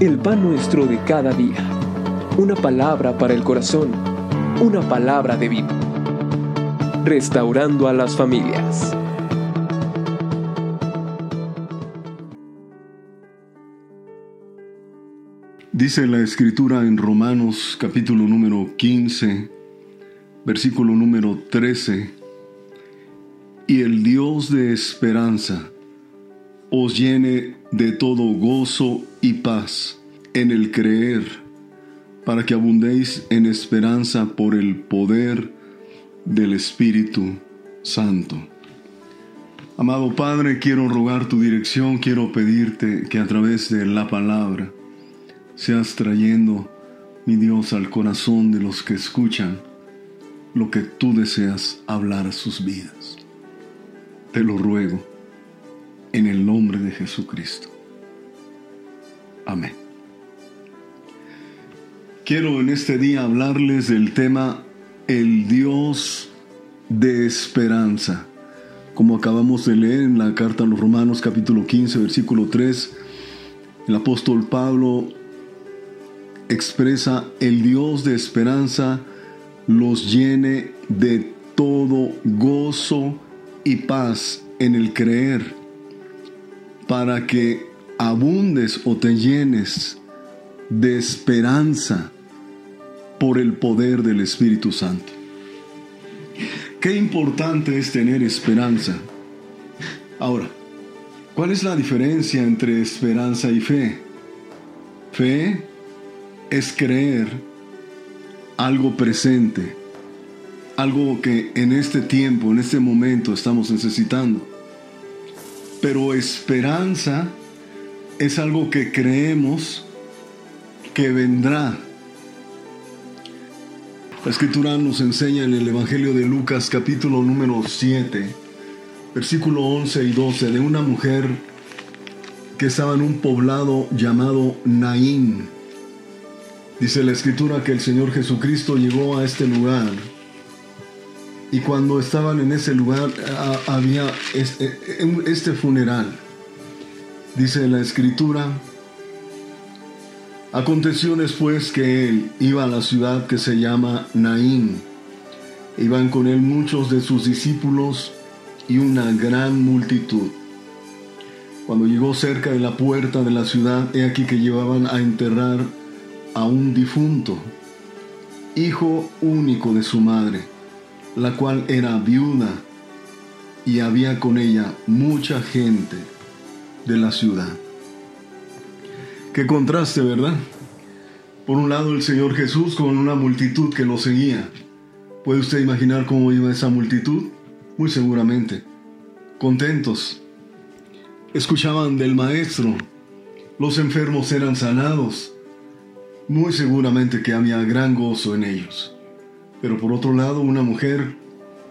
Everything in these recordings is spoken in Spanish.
el pan nuestro de cada día. Una palabra para el corazón, una palabra de vida. Restaurando a las familias. Dice la escritura en Romanos capítulo número 15, versículo número 13, y el Dios de esperanza os llene de todo gozo y paz en el creer, para que abundéis en esperanza por el poder del Espíritu Santo. Amado Padre, quiero rogar tu dirección, quiero pedirte que a través de la palabra seas trayendo, mi Dios, al corazón de los que escuchan lo que tú deseas hablar a sus vidas. Te lo ruego en el nombre de Jesucristo. Amén. Quiero en este día hablarles del tema el Dios de esperanza. Como acabamos de leer en la carta a los Romanos capítulo 15 versículo 3, el apóstol Pablo expresa el Dios de esperanza los llene de todo gozo y paz en el creer para que abundes o te llenes de esperanza por el poder del Espíritu Santo. Qué importante es tener esperanza. Ahora, ¿cuál es la diferencia entre esperanza y fe? Fe es creer algo presente, algo que en este tiempo, en este momento estamos necesitando. Pero esperanza es algo que creemos que vendrá. La escritura nos enseña en el Evangelio de Lucas capítulo número 7, versículo 11 y 12, de una mujer que estaba en un poblado llamado Naín. Dice la escritura que el Señor Jesucristo llegó a este lugar y cuando estaban en ese lugar había este, este funeral. Dice la escritura, aconteció después que él iba a la ciudad que se llama Naín. Iban con él muchos de sus discípulos y una gran multitud. Cuando llegó cerca de la puerta de la ciudad, he aquí que llevaban a enterrar a un difunto, hijo único de su madre la cual era viuda y había con ella mucha gente de la ciudad. Qué contraste, ¿verdad? Por un lado el Señor Jesús con una multitud que lo seguía. ¿Puede usted imaginar cómo iba esa multitud? Muy seguramente. Contentos. Escuchaban del Maestro. Los enfermos eran sanados. Muy seguramente que había gran gozo en ellos pero por otro lado una mujer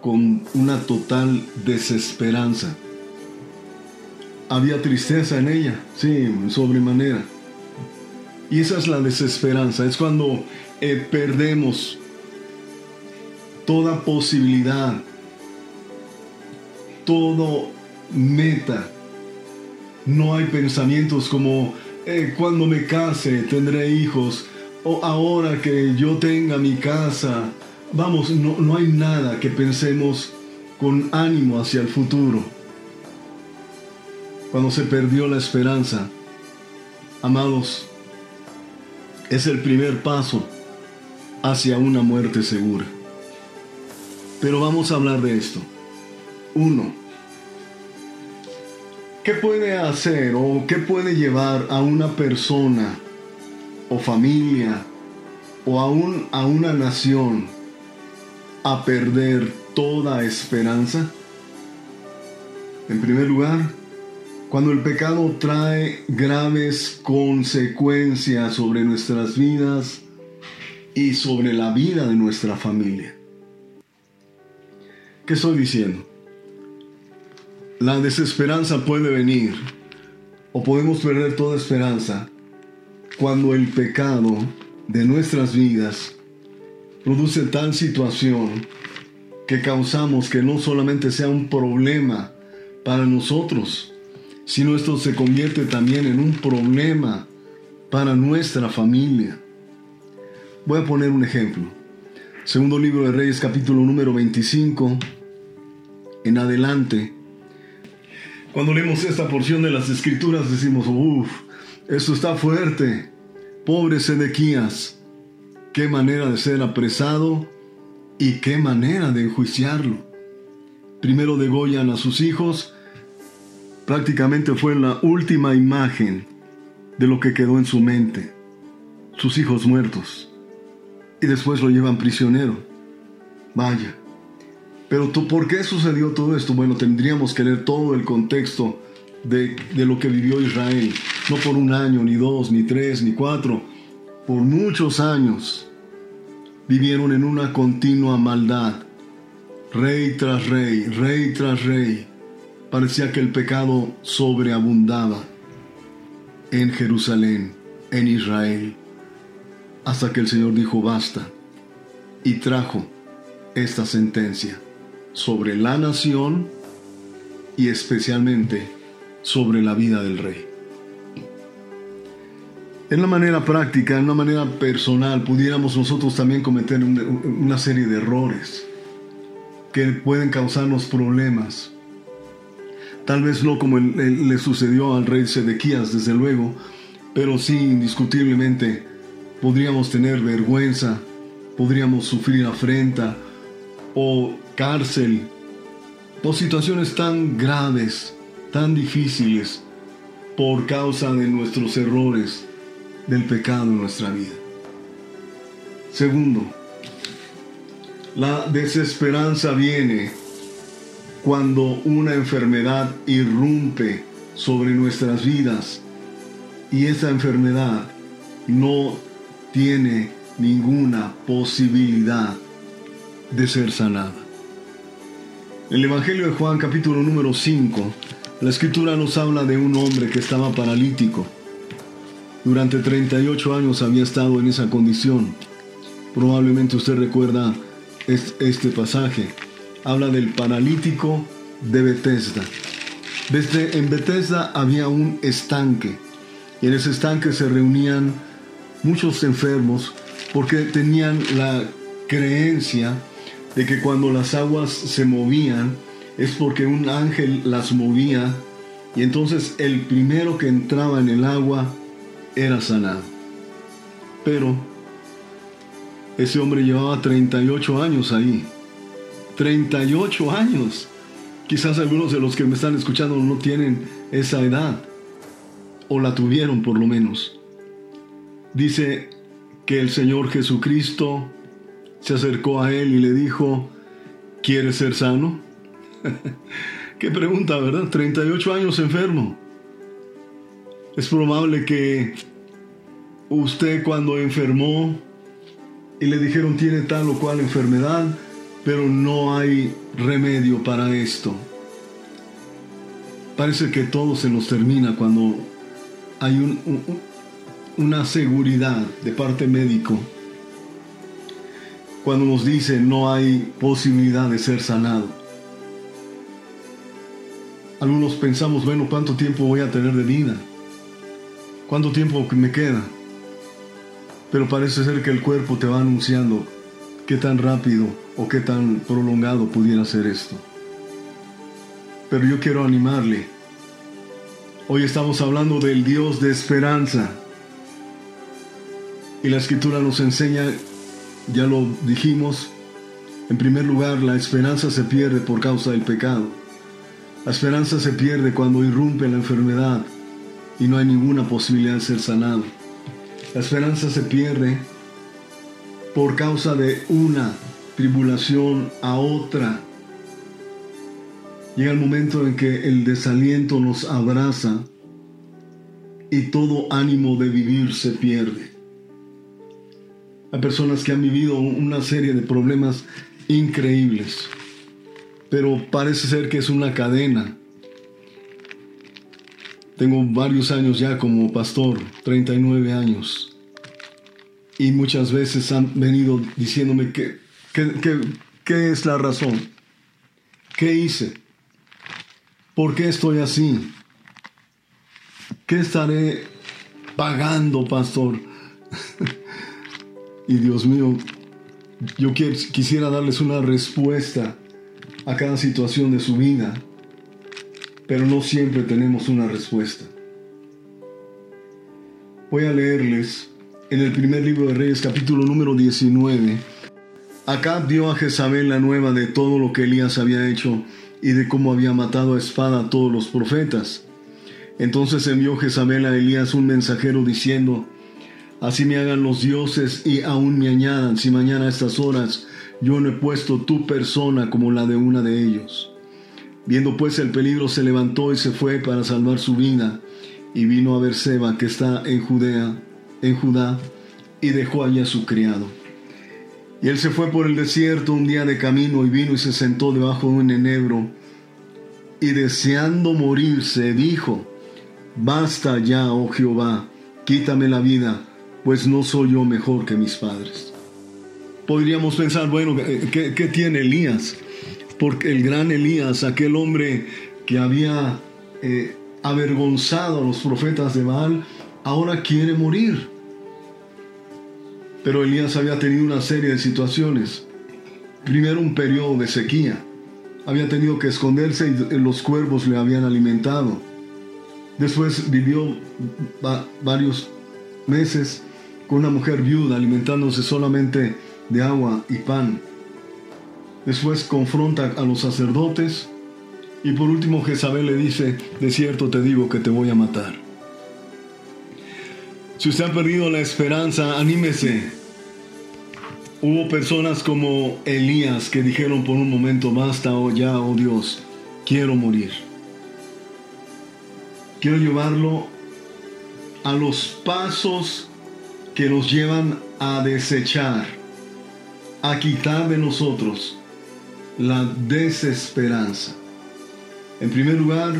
con una total desesperanza. Había tristeza en ella, sí, sobremanera. Y esa es la desesperanza, es cuando eh, perdemos toda posibilidad, todo meta. No hay pensamientos como eh, cuando me case tendré hijos, o ahora que yo tenga mi casa, Vamos, no, hay nada que pensemos con ánimo hacia el futuro. Cuando se perdió la esperanza, amados, es el primer paso hacia una muerte segura. Pero vamos a hablar de esto. Uno, ¿qué puede hacer o qué puede llevar a una persona o familia o aún a una nación a perder toda esperanza? En primer lugar, cuando el pecado trae graves consecuencias sobre nuestras vidas y sobre la vida de nuestra familia. ¿Qué estoy diciendo? La desesperanza puede venir o podemos perder toda esperanza cuando el pecado de nuestras vidas produce tal situación que causamos que no solamente sea un problema para nosotros, sino esto se convierte también en un problema para nuestra familia. Voy a poner un ejemplo. Segundo libro de Reyes capítulo número 25 en adelante. Cuando leemos esta porción de las escrituras decimos, uff, esto está fuerte. Pobre Sedequías, qué manera de ser apresado y qué manera de enjuiciarlo. Primero degollan a sus hijos, prácticamente fue la última imagen de lo que quedó en su mente, sus hijos muertos, y después lo llevan prisionero. Vaya, pero ¿por qué sucedió todo esto? Bueno, tendríamos que leer todo el contexto de, lo que vivió Israel. No por un año, ni dos, ni tres, ni cuatro. Por muchos años vivieron en una continua maldad. Rey tras rey, rey tras rey. Parecía que el pecado sobreabundaba en Jerusalén, en Israel. Hasta que el Señor dijo basta y trajo esta sentencia sobre la nación y especialmente sobre la vida del rey. En la manera práctica, en una manera personal, pudiéramos nosotros también cometer una serie de errores que pueden causarnos problemas. Tal vez no como le sucedió al rey Sedequías, desde luego, pero sí indiscutiblemente podríamos tener vergüenza, podríamos sufrir afrenta o cárcel o situaciones tan graves, tan difíciles por causa de nuestros errores, del pecado en nuestra vida. Segundo, la desesperanza viene cuando una enfermedad irrumpe sobre nuestras vidas y esa enfermedad no tiene ninguna posibilidad de ser sanada. El Evangelio de Juan capítulo número 5, la escritura nos habla de un hombre que estaba paralítico. Durante 38 años había estado en esa condición. Probablemente usted recuerda este pasaje. Habla del paralítico de Bethesda. Desde en Bethesda había un estanque y en ese estanque se reunían muchos enfermos porque tenían la creencia de que cuando las aguas se movían es porque un ángel las movía y entonces el primero que entraba en el agua era sanado. Pero ese hombre llevaba 38 años ahí. 38 años. Quizás algunos de los que me están escuchando no tienen esa edad. O la tuvieron por lo menos. Dice que el Señor Jesucristo se acercó a él y le dijo, ¿quieres ser sano? Qué pregunta, ¿verdad? 38 años enfermo. Es probable que usted cuando enfermó y le dijeron tiene tal o cual enfermedad, pero no hay remedio para esto. Parece que todo se nos termina cuando hay una seguridad de parte médico cuando nos dice no hay posibilidad de ser sanado. Algunos pensamos, bueno, ¿cuánto tiempo voy a tener de vida? ¿Cuánto tiempo me queda? Pero parece ser que el cuerpo te va anunciando qué tan rápido o qué tan prolongado pudiera ser esto. Pero yo quiero animarle. Hoy estamos hablando del Dios de esperanza. Y la escritura nos enseña ya lo dijimos, en primer lugar, la esperanza se pierde por causa del pecado. La esperanza se pierde cuando irrumpe la enfermedad y no hay ninguna posibilidad de ser sanado. La esperanza se pierde por causa de una tribulación a otra. Llega el momento en que el desaliento nos abraza y todo ánimo de vivir se pierde. Hay personas que han vivido una serie de problemas increíbles, pero parece ser que es una cadena. Tengo varios años ya como pastor, 39 años, y muchas veces han venido diciéndome qué es la razón, qué hice, por qué estoy así, qué estaré pagando, pastor. y Dios mío, yo quisiera darles una respuesta a cada situación de su vida, pero no siempre tenemos una respuesta. Voy a leerles en el primer libro de Reyes, capítulo número 19. Acá dio a Jezabel la nueva de todo lo que Elías había hecho y de cómo había matado a espada a todos los profetas. Entonces envió Jezabel a Elías un mensajero diciendo, Así me hagan los dioses y aún me añadan si mañana a estas horas yo no he puesto tu persona como la de una de ellos. Viendo pues el peligro se levantó y se fue para salvar su vida y vino a Berseba que está en Judea, en Judá, y dejó allí a su criado. Y él se fue por el desierto un día de camino y vino y se sentó debajo de un enebro y deseando morirse dijo, Basta ya, oh Jehová, quítame la vida, pues no soy yo mejor que mis padres. Podríamos pensar, bueno, ¿qué, tiene Elías? Porque el gran Elías, aquel hombre que había eh, avergonzado a los profetas de Baal, ahora quiere morir. Pero Elías había tenido una serie de situaciones. Primero un periodo de sequía. Había tenido que esconderse y los cuervos le habían alimentado. Después vivió varios meses con una mujer viuda alimentándose solamente de agua y pan. Después confronta a los sacerdotes y por último Jezabel le dice, de cierto te digo que te voy a matar. Si usted ha perdido la esperanza, anímese. Hubo personas como Elías que dijeron por un momento, basta oh ya, oh Dios, quiero morir. Quiero llevarlo a los pasos que nos llevan a desechar, a quitar de nosotros la desesperanza. En primer lugar,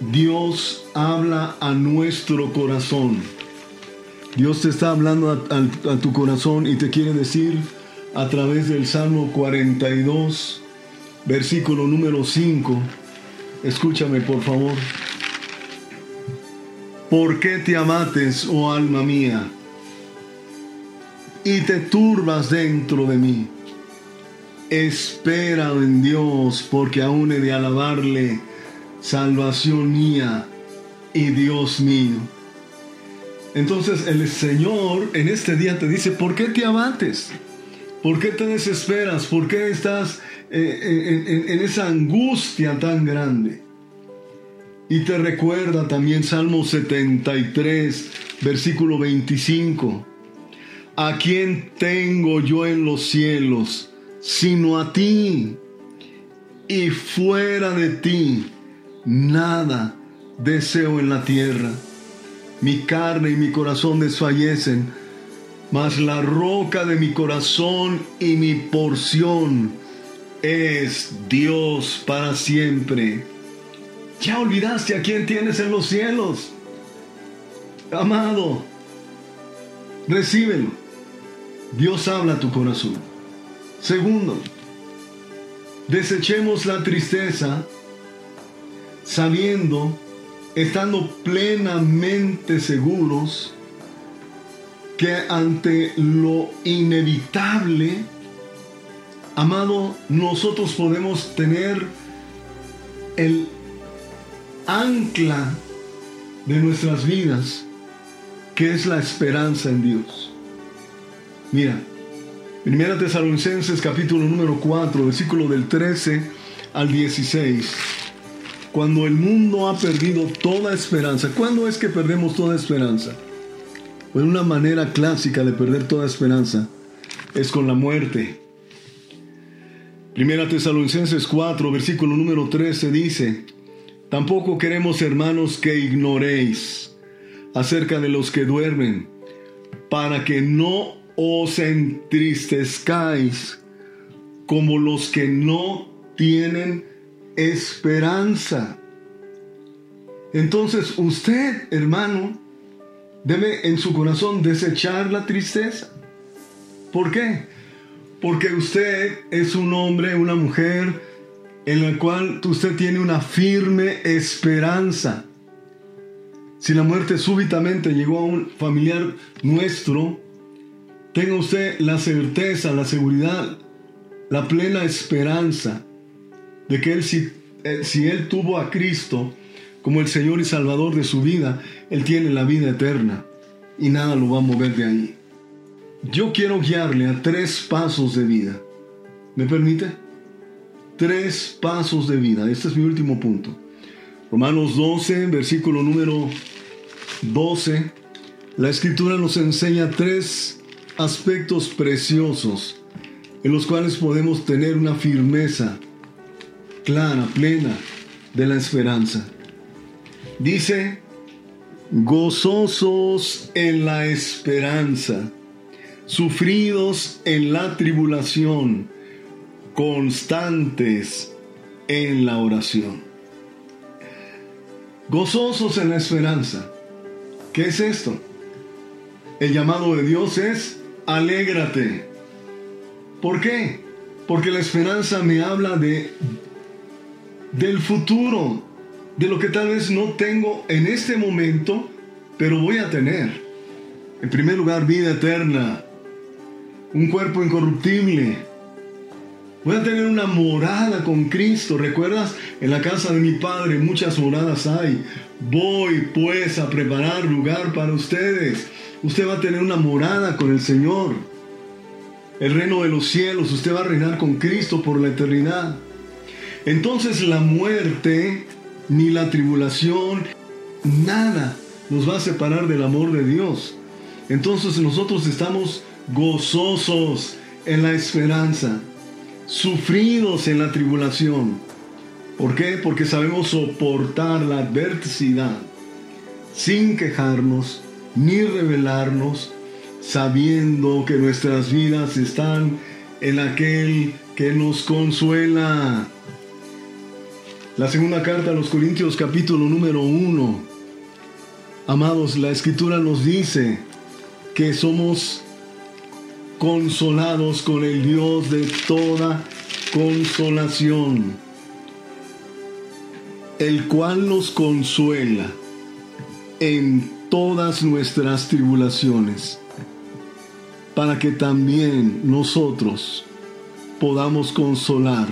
Dios habla a nuestro corazón. Dios te está hablando a, tu corazón y te quiere decir a través del Salmo 42, versículo número 5. Escúchame por favor. ¿Por qué te amates, oh alma mía? Y te turbas dentro de mí. Espera en Dios, porque aún he de alabarle, salvación mía y Dios mío. Entonces el Señor en este día te dice, ¿por qué te amates? ¿Por qué te desesperas? ¿Por qué estás eh, eh, en esa angustia tan grande? Y te recuerda también Salmo 73, versículo 25. ¿A quién tengo yo en los cielos sino a ti? Y fuera de ti nada deseo en la tierra. Mi carne y mi corazón desfallecen, mas la roca de mi corazón y mi porción es Dios para siempre. Ya olvidaste a quién tienes en los cielos. Amado, recíbelo. Dios habla tu corazón. Segundo, desechemos la tristeza sabiendo, estando plenamente seguros que ante lo inevitable, amado, nosotros podemos tener el ancla de nuestras vidas, que es la esperanza en Dios. Mira, Primera Tesalonicenses capítulo número 4, versículo del 13 al 16. Cuando el mundo ha perdido toda esperanza, ¿cuándo es que perdemos toda esperanza? Pues una manera clásica de perder toda esperanza es con la muerte. Primera Tesalonicenses 4, versículo número 13 dice, Tampoco queremos, hermanos, que ignoréis acerca de los que duermen, para que no os entristezcáis como los que no tienen esperanza. Entonces usted, hermano, debe en su corazón desechar la tristeza. ¿Por qué? Porque usted es un hombre, una mujer, en la cual usted tiene una firme esperanza. si la muerte súbitamente llegó a un familiar nuestro, tenga usted la certeza, la seguridad, la plena esperanza de que él, si, si él tuvo a Cristo como el Señor y Salvador de su vida, él tiene la vida eterna y nada lo va a mover de ahí. Yo quiero guiarle a tres pasos de vida. ¿Me permite? Tres pasos de vida. Este es mi último punto. Romanos 12, versículo número 12. La escritura nos enseña tres aspectos preciosos en los cuales podemos tener una firmeza clara, plena de la esperanza. Dice, gozosos en la esperanza, sufridos en la tribulación, constantes en la oración. Gozosos en la esperanza. ¿Qué es esto? El llamado de Dios es, alégrate. ¿Por qué? Porque la esperanza me habla de del futuro, de lo que tal vez no tengo en este momento, pero voy a tener. En primer lugar, vida eterna, un cuerpo incorruptible. Voy a tener una morada con Cristo. ¿Recuerdas? En la casa de mi Padre muchas moradas hay. Voy pues a preparar lugar para ustedes. Usted va a tener una morada con el Señor. El reino de los cielos. Usted va a reinar con Cristo por la eternidad. Entonces la muerte ni la tribulación, nada nos va a separar del amor de Dios. Entonces nosotros estamos gozosos en la esperanza, sufridos en la tribulación. ¿Por qué? Porque sabemos soportar la adversidad sin quejarnos ni rebelarnos, sabiendo que nuestras vidas están en aquel que nos consuela. La segunda carta a los Corintios capítulo número uno. Amados, la escritura nos dice que somos consolados con el Dios de toda consolación, el cual nos consuela en todas nuestras tribulaciones, para que también nosotros podamos consolar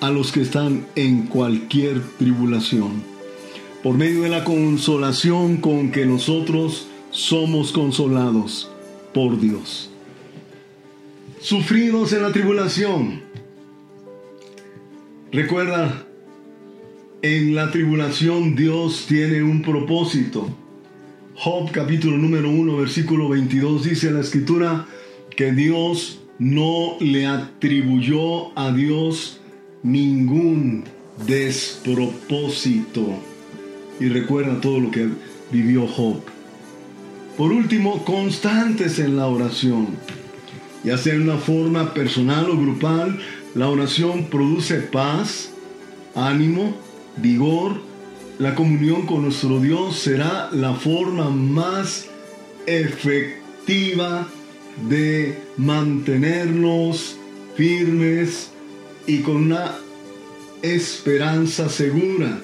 a los que están en cualquier tribulación, por medio de la consolación con que nosotros somos consolados por Dios. Sufridos en la tribulación. Recuerda, en la tribulación Dios tiene un propósito. Job capítulo número 1 versículo 22 dice la escritura que Dios no le atribuyó a Dios ningún despropósito. Y recuerda todo lo que vivió Job. Por último, constantes en la oración. Ya sea en una forma personal o grupal, la oración produce paz, ánimo, vigor. La comunión con nuestro Dios será la forma más efectiva de mantenernos firmes y con una esperanza segura.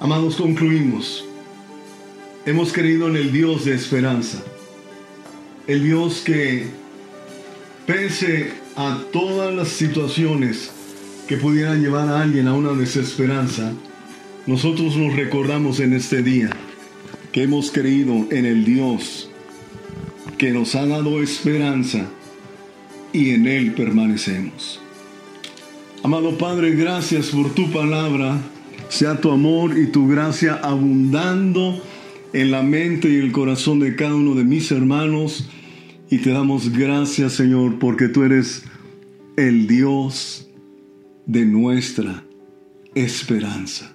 Amados, concluimos. Hemos creído en el Dios de esperanza. El Dios que, pese a todas las situaciones que pudieran llevar a alguien a una desesperanza, nosotros nos recordamos en este día que hemos creído en el Dios que nos ha dado esperanza y en Él permanecemos. Amado Padre, gracias por tu palabra. Sea tu amor y tu gracia abundando en la mente y el corazón de cada uno de mis hermanos. Y te damos gracias, Señor, porque tú eres el Dios de nuestra esperanza.